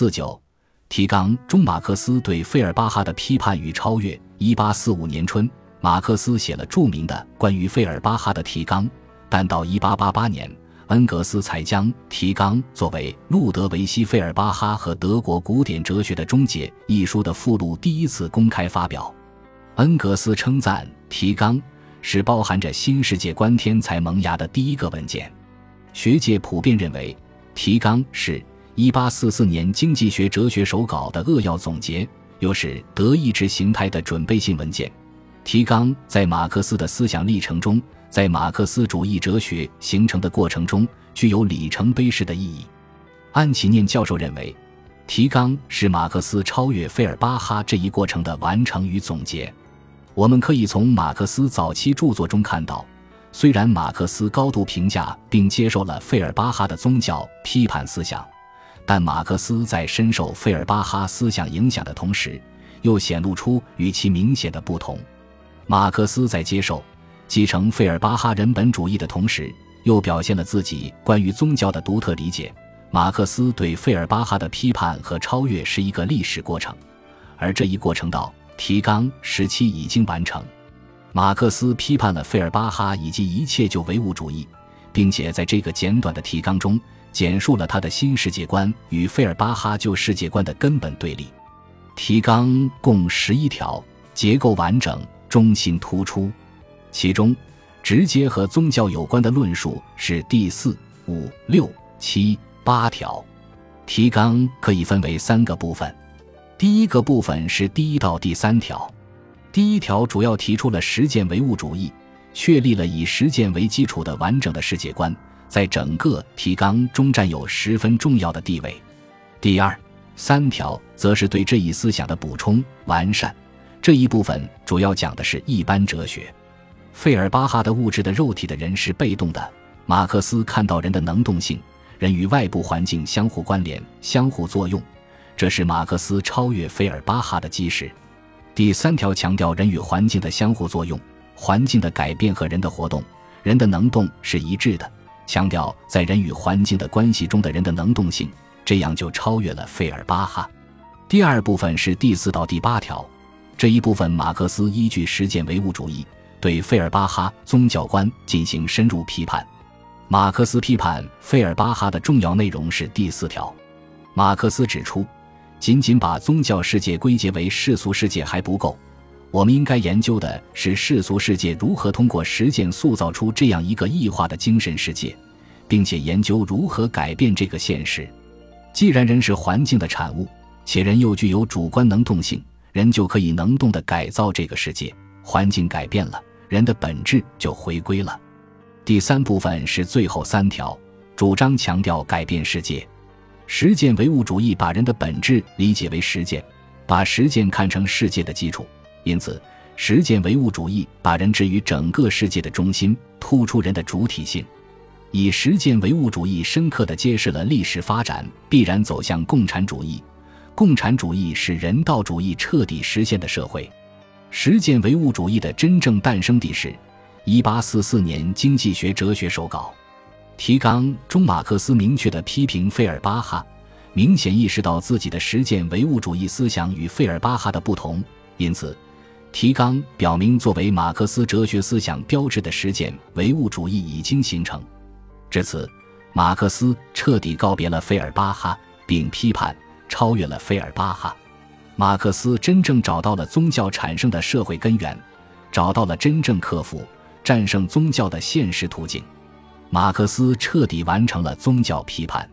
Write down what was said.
四九，提纲中马克思对费尔巴哈的批判与超越。一八四五年春，马克思写了著名的关于费尔巴哈的提纲，但到一八八八年，恩格斯才将提纲作为《路德维希·费尔巴哈和德国古典哲学的终结》一书的附录第一次公开发表。恩格斯称赞提纲是包含着新世界观天才萌芽的第一个文件。学界普遍认为，提纲是一八四四年经济学哲学手稿的扼要总结。又是德意志形态的准备性文件，提纲在马克思的思想历程中，在马克思主义哲学形成的过程中，具有里程碑式的意义。安琪念教授认为，提纲是马克思超越费尔巴哈这一过程的完成与总结。我们可以从马克思早期著作中看到，虽然马克思高度评价并接受了费尔巴哈的宗教批判思想。但马克思在深受费尔巴哈思想影响的同时，又显露出与其明显的不同。马克思在接受、继承费尔巴哈人本主义的同时，又表现了自己关于宗教的独特理解。马克思对费尔巴哈的批判和超越是一个历史过程，而这一过程到提纲时期已经完成。马克思批判了费尔巴哈以及一切旧唯物主义，并且在这个简短的提纲中。简述了他的新世界观与费尔巴哈旧世界观的根本对立。提纲共十一条，结构完整，中心突出。其中，直接和宗教有关的论述是第四、五、六、七、八条。提纲可以分为三个部分。第一个部分是第一到第三条。第一条主要提出了实践唯物主义，确立了以实践为基础的完整的世界观。在整个提纲中占有十分重要的地位。第二三条则是对这一思想的补充完善。这一部分主要讲的是一般哲学。费尔巴哈的物质的肉体的人是被动的，马克思看到人的能动性，人与外部环境相互关联、相互作用，这是马克思超越费尔巴哈的基石。第三条强调人与环境的相互作用，环境的改变和人的活动，人的能动是一致的。强调在人与环境的关系中的人的能动性，这样就超越了费尔巴哈。第二部分是第四到第八条，这一部分马克思依据实践唯物主义，对费尔巴哈宗教观进行深入批判。马克思批判费尔巴哈的重要内容是第四条。马克思指出，仅仅把宗教世界归结为世俗世界还不够。我们应该研究的是世俗世界如何通过实践塑造出这样一个异化的精神世界，并且研究如何改变这个现实。既然人是环境的产物，且人又具有主观能动性，人就可以能动地改造这个世界。环境改变了，人的本质就回归了。第三部分是最后三条，主张强调改变世界。实践唯物主义把人的本质理解为实践，把实践看成世界的基础。因此，实践唯物主义把人置于整个世界的中心，突出人的主体性。以实践唯物主义深刻地揭示了历史发展必然走向共产主义。共产主义是人道主义彻底实现的社会。实践唯物主义的真正诞生地是1844年经济学哲学手稿提纲中，马克思明确地批评费尔巴哈，明显意识到自己的实践唯物主义思想与费尔巴哈的不同，因此。提纲表明，作为马克思哲学思想标志的实践唯物主义已经形成。至此，马克思彻底告别了费尔巴哈，并批判超越了费尔巴哈。马克思真正找到了宗教产生的社会根源，找到了真正克服、战胜宗教的现实途径。马克思彻底完成了宗教批判。